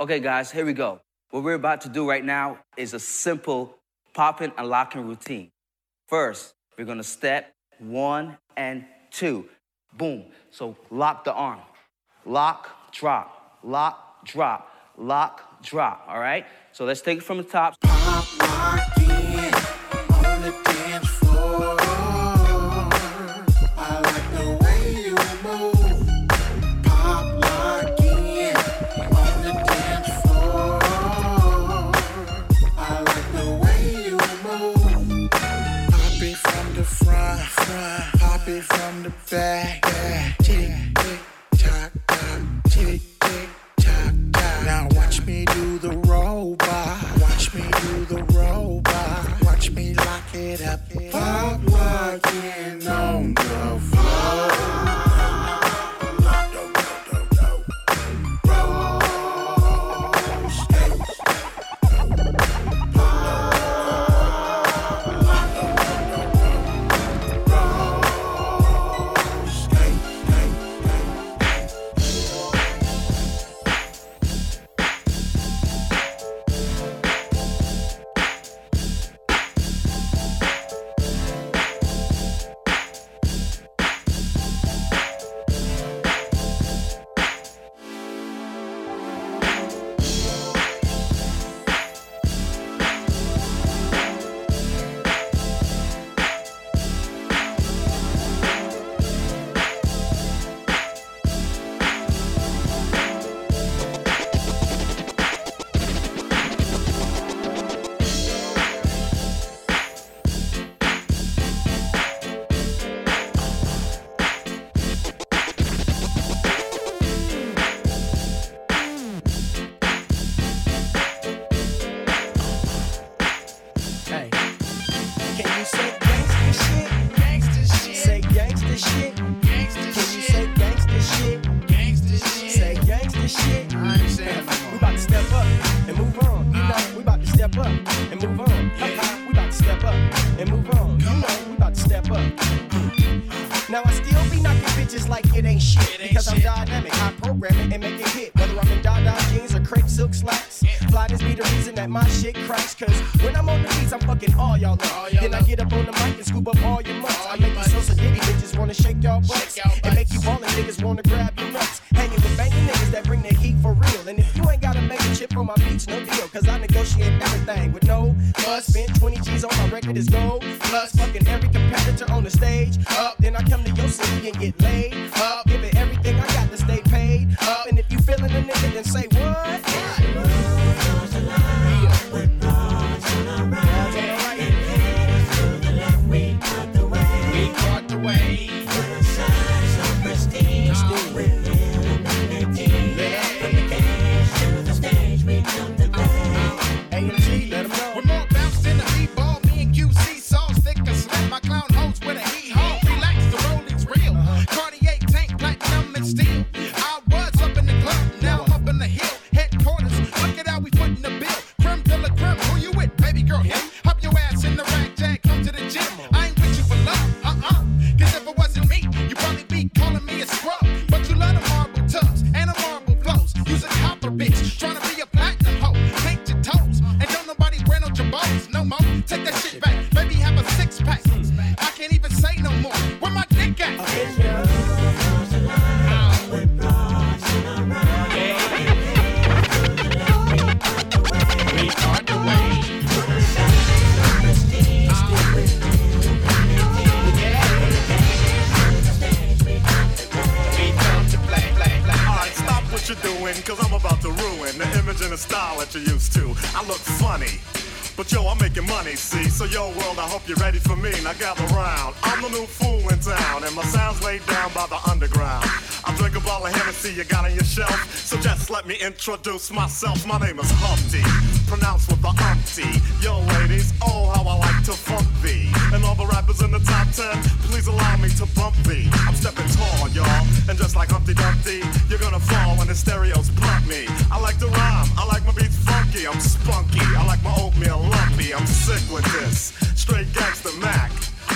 Okay, guys, here we go. What we're about to do right now is a simple popping and locking routine. First, we're gonna step one and two. Boom. So lock the arm. Lock, drop, lock, drop, lock, drop. All right? So let's take it from the top. Back, I program it and make it hit. Whether I'm in Dada jeans or crepe silk slacks. Flyness be the reason that my shit cracks. Cause when I'm on the beats, I'm fucking all y'all up. Then I get up on the mic and scoop up all your mutts. I make you so sedity bitches wanna shake y'all butts. And make you ballin' niggas wanna grab your nuts. Hanging with banging niggas that bring the heat for real. And if you ain't gotta make a chip on my beats, no deal. Cause I negotiate everything with no fuss. Spent 20 G's on my record is gold. Plus fucking every competitor on the stage. Up, then I come to your city and get laid. Style that you're used to. I look funny. But yo, I'm making money, see? So yo, world, I hope you're ready for me. Now gather round. I'm the new fool in town, and my sound's laid down by the underground. I drink a bottle of Hennessy you got on your shelf. So just let me introduce myself. My name is Humpty, pronounced with the umpty. Yo, ladies, oh, how I like to funk thee. And all the rappers in the top ten, please allow me to bump thee. I'm stepping tall, y'all. And just like Humpty Dumpty, you're gonna fall when the stereos pump me. I like to rhyme, I like my beats funky, I'm spunky. I like my oatmeal lumpy, I'm sick with this. Straight gangster Mac.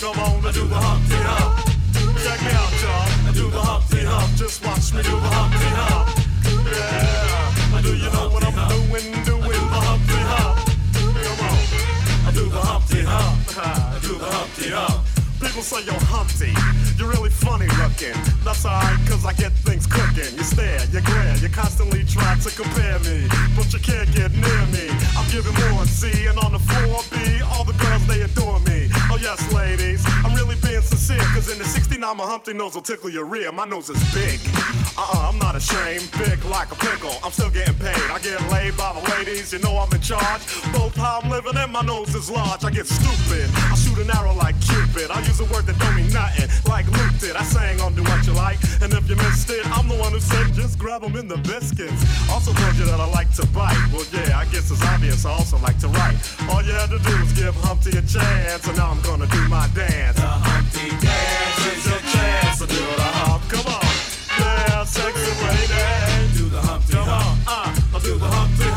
Come on, I do the Humpty Hump. Check me out, y'all. I do the Humpty Hump. Just watch me do the Humpty Hump. Yeah. I do you know what I'm doing? Doing the Humpty Hump. Come on. I do the Humpty Hump. I do the Humpty Hump. People say you're Humpty, you're really funny looking. That's alright, cause I get things cooking. You stare, you glare, you constantly try to compare me, but you can't get near me. I'm giving more C, and on the floor B, all the girls they adore me. Yes, ladies, I'm really being sincere, cause in the 69 my Humpty nose will tickle your rear. My nose is big. Uh-uh, I'm not ashamed, big like a pickle. I'm still getting paid. I get laid by the ladies, you know I'm in charge. Both how I'm living and my nose is large. I get stupid. I shoot an arrow like Cupid. I use a word that don't mean nothing, like Luke did. I sang on Doowutchyalike, and if you missed it, I'm the one who said just grab 'em in the biscuits. Also told you that I like to bite. Well, yeah, I guess it's obvious I also like to write. All you had to do was give Humpty a chance, and now I'm gonna do my dance. The Humpty Dance is your chance to do the hump. Come on, yeah, sexy lady. Do the Humpty Come on, uh, I'll do the Humpty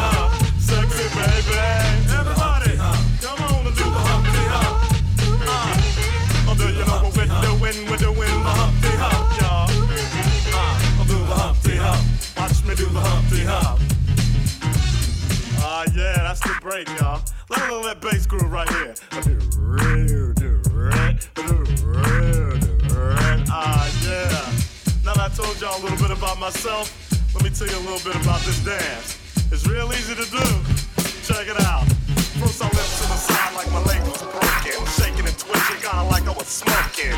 little bit about this dance. It's real easy to do. Check it out. First I lift to the side like my leg was broken. Shaking and twitching, kinda like I was smoking.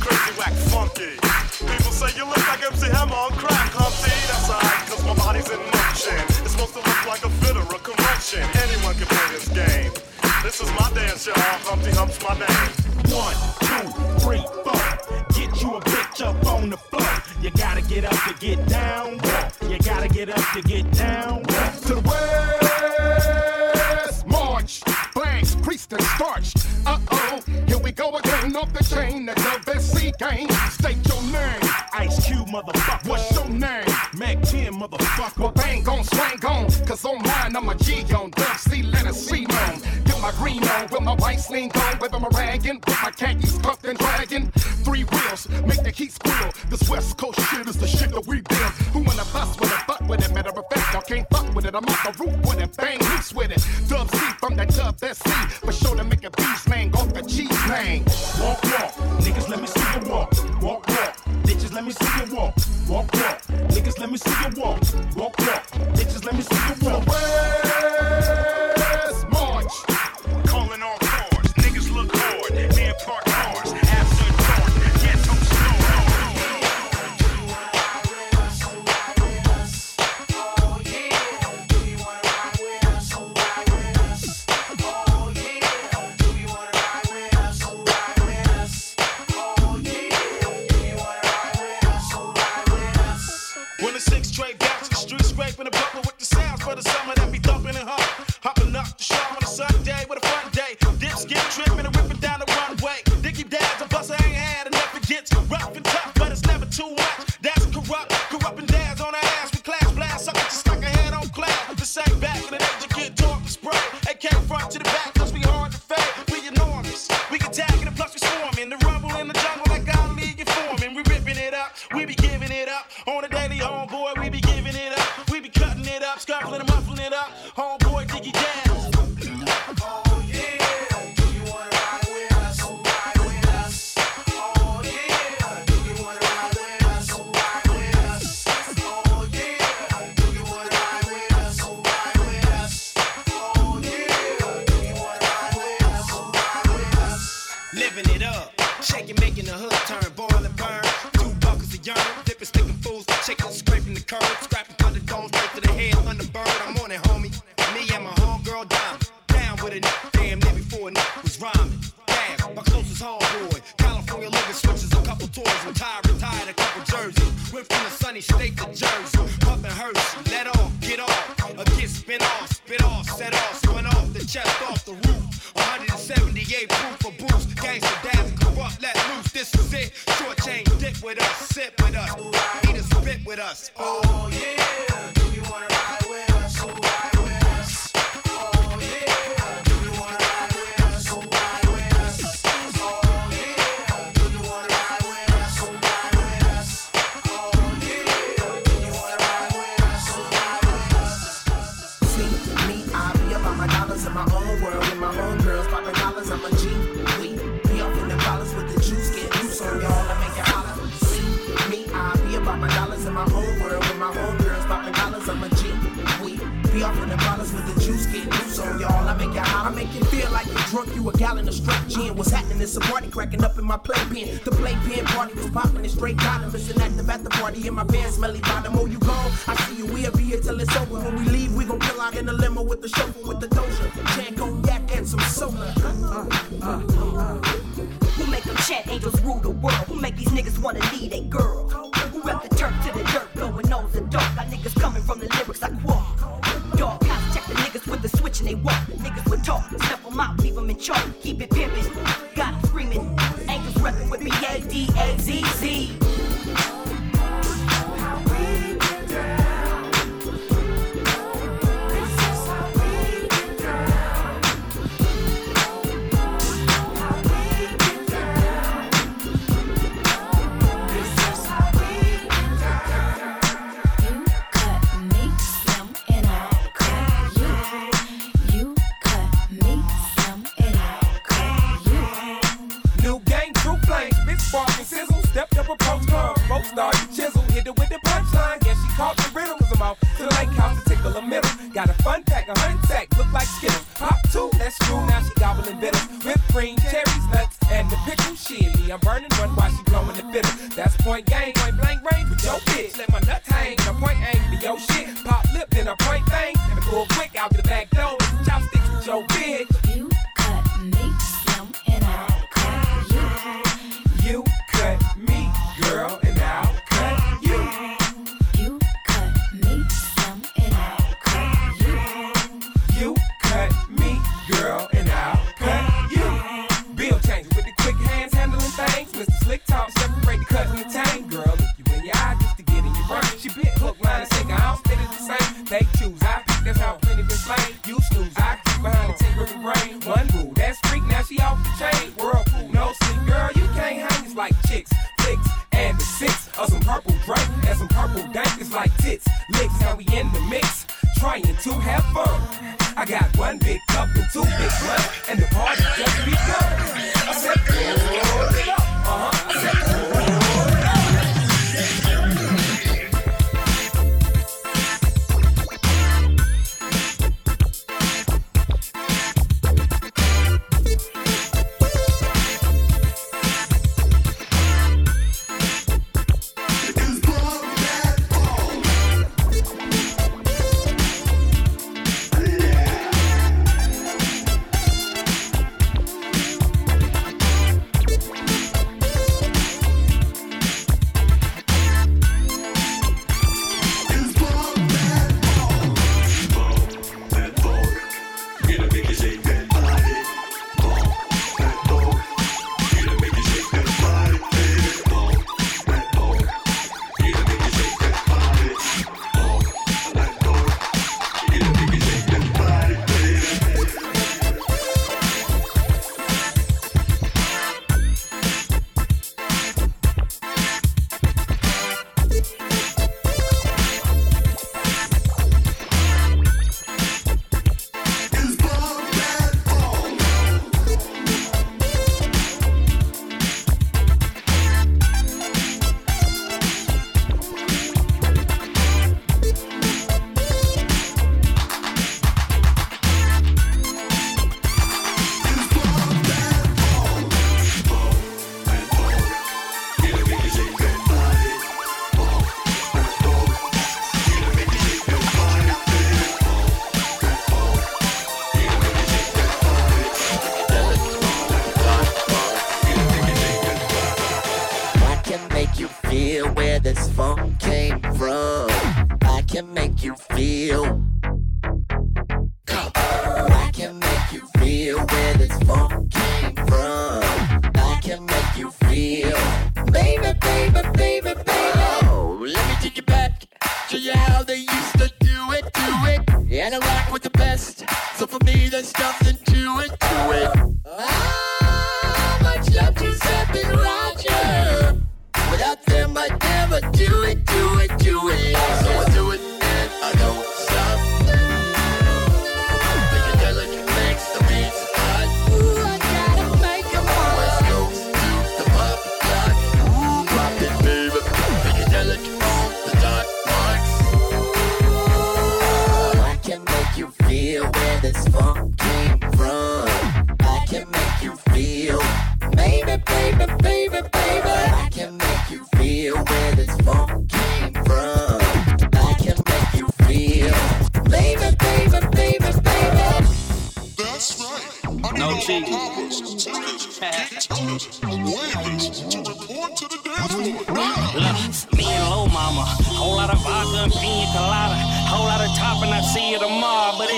Crazy, whack, funky. People say you look like MC Hammer on crack, Humpty. That's alright, cause my body's in motion. It's supposed to look like a fit or a convention. Anyone can play this game. This is my dance, y'all. Humpty Hump's my name. One, two, three, four. Get you a bitch up on the floor. You gotta get up to get down. Walk. Get up to get down. Walk. to the west. March, flags, priest and starch. Uh oh, here we go again off the chain. The WC game. State your name. Ice Cube, motherfucker. What's your name? Mack 10, motherfucker. Well, bang on, swang on. Cause on mine, I'm a G on. Dub C, let us see on. Get my green on, with my white sling on, with my ragging, with my khakis puffed and dragging. Three wheels, make the heat squeal. This West Coast shit is the shit that we build. It. I'm off the roof with it, bang loose with it. Dub C from that Dub SC, for sure to make a beat slang off the cheese slang. Walk, walk. Niggas, let me see you walk. Walk, walk. Bitches, let me see you walk. Walk, walk. Niggas, let me see you walk. Walk, walk. Bitches, let me see you walk. West Damn, near before night was rhyming. Damn, my closest homeboy. California living switches a couple toys. I'm retired a couple jerseys. Went from the sunny state to Jersey. Puffin' Hershey, let off, get off. A get spin off, spit off, set off. Spun off the chest, off the roof. 178 proof of boost. Gangsta dab, corrupt, let loose. This is it. Short chain, dip with us, sit with us. Eat a spit with us. Oh, yeah. a gallon of straight gin. What's happening is a party cracking up in my playpen. The playpen party was popping It's straight bottom. It's an active at the party in my pants, smelly bottom. Oh, you gone? I see you. We'll be here till it's over. When we leave, we gon' kill out in the limo with the chauffeur with the doja, Jan cognac and some soda. Uh, uh, uh, uh. Who make them chat angels rule the world? Who make these niggas wanna lead a girl? Who rep the turf to the dirt, blowing nose the dark? Got niggas coming from the lyrics I quote dog. Cops check the niggas with the switch and they walk. Niggas would talk, step them out, leave them in charge. Keep it pimpin', got them screaming. Ankles reppin' with B-A-D-A-Z-Z. so big.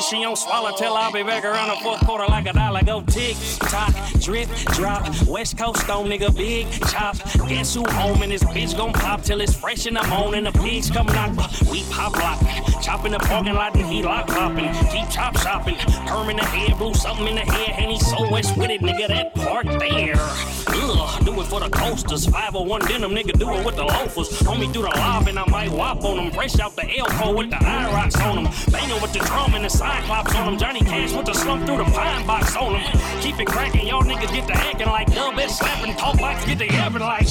She don't swallow till I'll be back around the fourth quarter like a dollar. Go tick tock, drip drop, West Coast stone nigga, big chop. Guess who home and this bitch gon' pop till it's fresh in the morning. The pigs coming out, we pop locking, chopping the parking lot and he lock popping, keep chop shopping. Herm in the head, blew something in the head, and he so west with it, nigga. That part there, ugh, do it for the coasters. 501 denim, nigga, do it with the loafers. Homie through the lob and I might whop on him. Fresh out the elbow with the eye rocks on him. Banging with the drum and the cyclops on him. Johnny Cash with the slump through the pine box on him. Keep it cracking, y'all niggas get to acting like dumb bitch slapping. Talk box get to yapping like.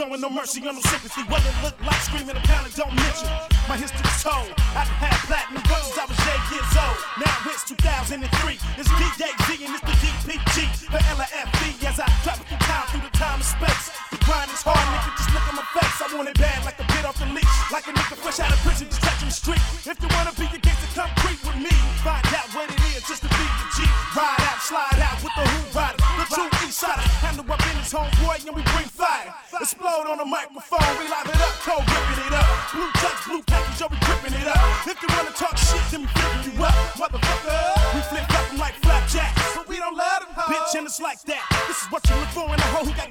Showing no mercy on no sympathy. What it look like screaming a pound don't mention. My history's told. I had platinum bros since I was eight years old. Now it's 2003. It's DJZ and it's the DPG. The LFB as I travel through time, through the time and space. The grind is hard, nigga. Just look at my face. I want it bad like a bit off the leash. Like a nigga fresh out of prison, just touching the street. If you wanna be a gangster, come creep with me. Find out what it is just to be the G. Ride out, slide out with the Who Rider. The true East Sider. Handle our business, homeboy, and we bring. Explode on the microphone, we live it up, cold ripping it up. Blue touch, blue package, yo, we gripping it up. If you wanna talk shit, then we flipping you up, motherfucker. We flip 'em like flapjacks, but we don't let 'em Bitch, and it's like that. This is what you look for in a hoe who got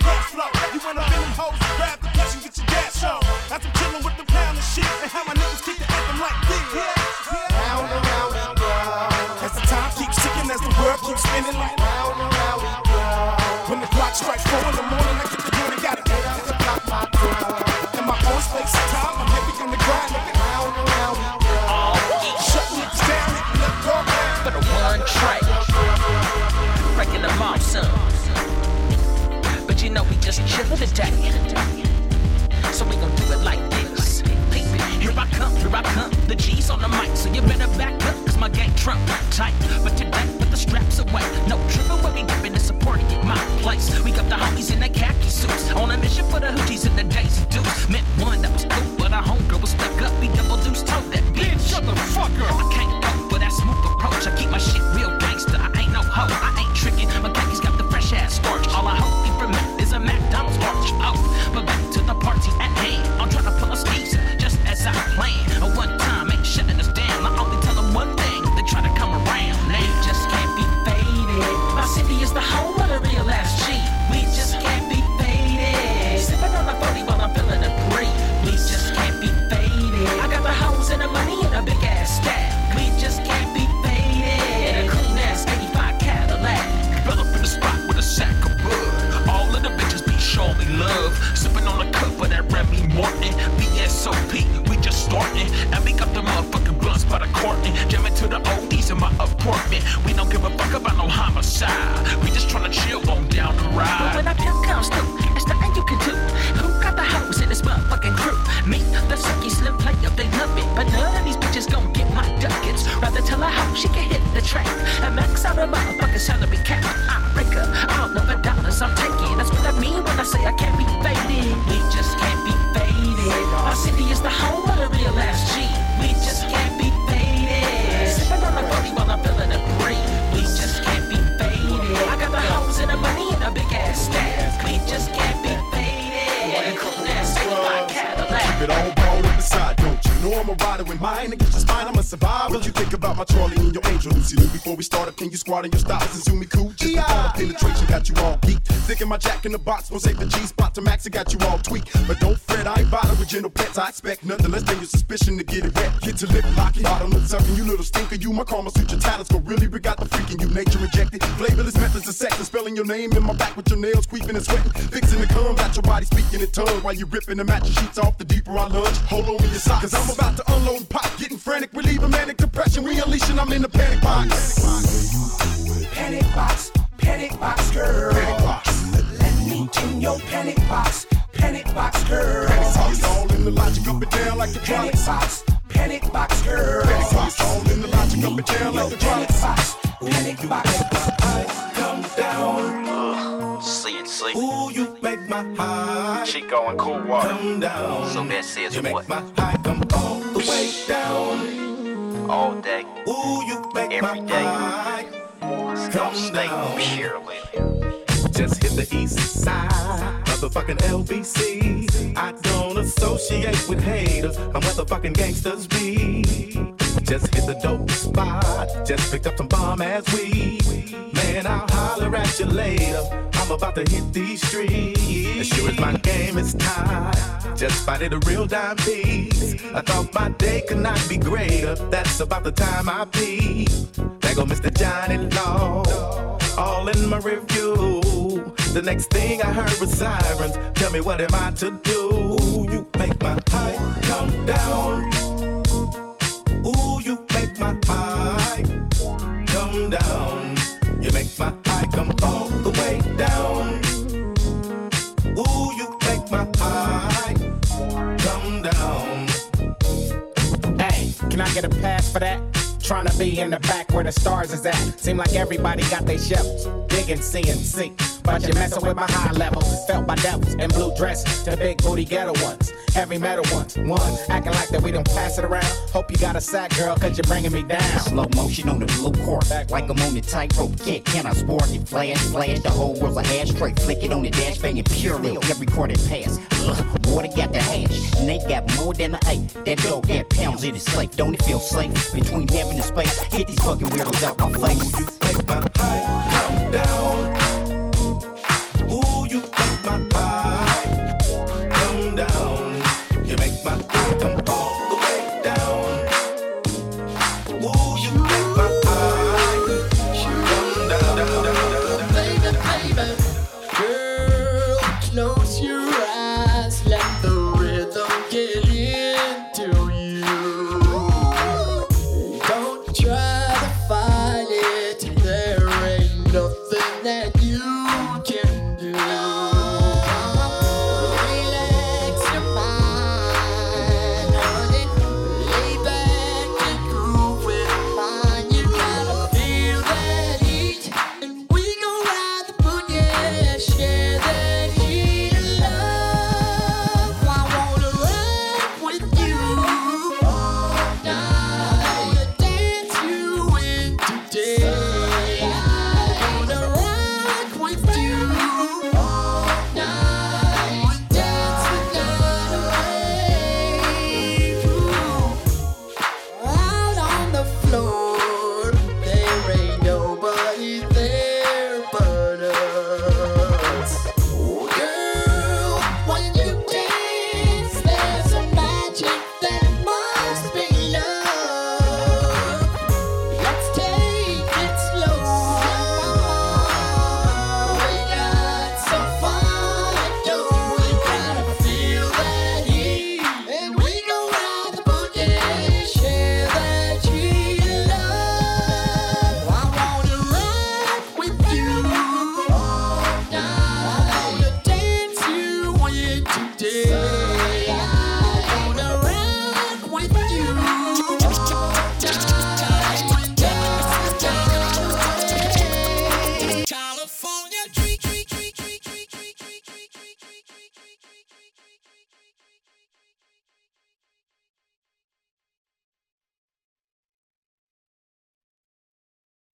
just chillin' today. So we gon' do it like this. Here I come, here I come. The G's on the mic, so you better back up, cause my gang trump tight. But today, I'm a rider with mine. Against your spine, I'm a survivor. What you think about my Charlie and your angel Lucy Liu? Before we start up, can you squat in your styles and zoom me cool? Just the thought of penetration got you all geeked. Sticking my jack in the box, gon' save the G spot to max, it got you all tweaked. But don't fret, I ain't bothered with gentle pets. I expect nothing less than your suspicion to get it wet. Get to lip locking, bottom lip sucking, you little stinker. You my karma suit your talents, go really bring out the freaking you nature rejected. Flavorless methods of sex and spelling your name in my back with your nails creeping and sweating. Fixing the cum, got your body speaking in tongues while you ripping the mattress sheets off the deeper I lunge. Hold on to your socks, cause I'm about to unload and pop, getting frantic, relieving manic depression. We unleashing, I'm in the panic box. Panic box, panic box, girl. Panic box. Let me in your panic box, panic box, girl. Panic box, all in the logic up and down like the Panic box, panic box, girl. Panic box, all in the logic up and down like the Panic box, panic box. Come down. CNC. Ooh, you make my high Chico and Cool Water. come down. So that says You what? make my high come all the way down. All day, Ooh, you make Every my day. don't come stay down. purely. Just hit the east side, motherfucking LBC. I don't associate with haters. I'm where the fucking gangsters be. Just hit the dope spot. Just picked up some bomb ass weed. Man, I'll holler at you later. I'm about to hit these streets. As sure as my game is tied. Just spotted a real dime piece. I thought my day could not be greater. That's about the time I peep. There go Mr. Johnny Law. All in my review. The next thing I heard was sirens. Tell me what am I to do? You make my high come down. Can I get a pass for that? Trying to be in the back where the stars is at. Seem like everybody got their shovels. Digging CNC. But you're messing with my high level. Felt by devils in blue dresses to big booty ghetto ones. Heavy metal ones. One acting like that we don't pass it around. Hope you got a sack, girl, cause you're bringing me down. Slow motion on the blue court, like I'm on the tightrope kick. Can I sport it? Flash, flash, the whole world's a ashtray. Flick it on the dash, banging purely every quarter pass. Ugh, water got the hash, and they got more than the eight. That dog got pounds in his safe. Don't it feel safe between heaven and space? Get these fucking weirdos out my face. Make my high come down.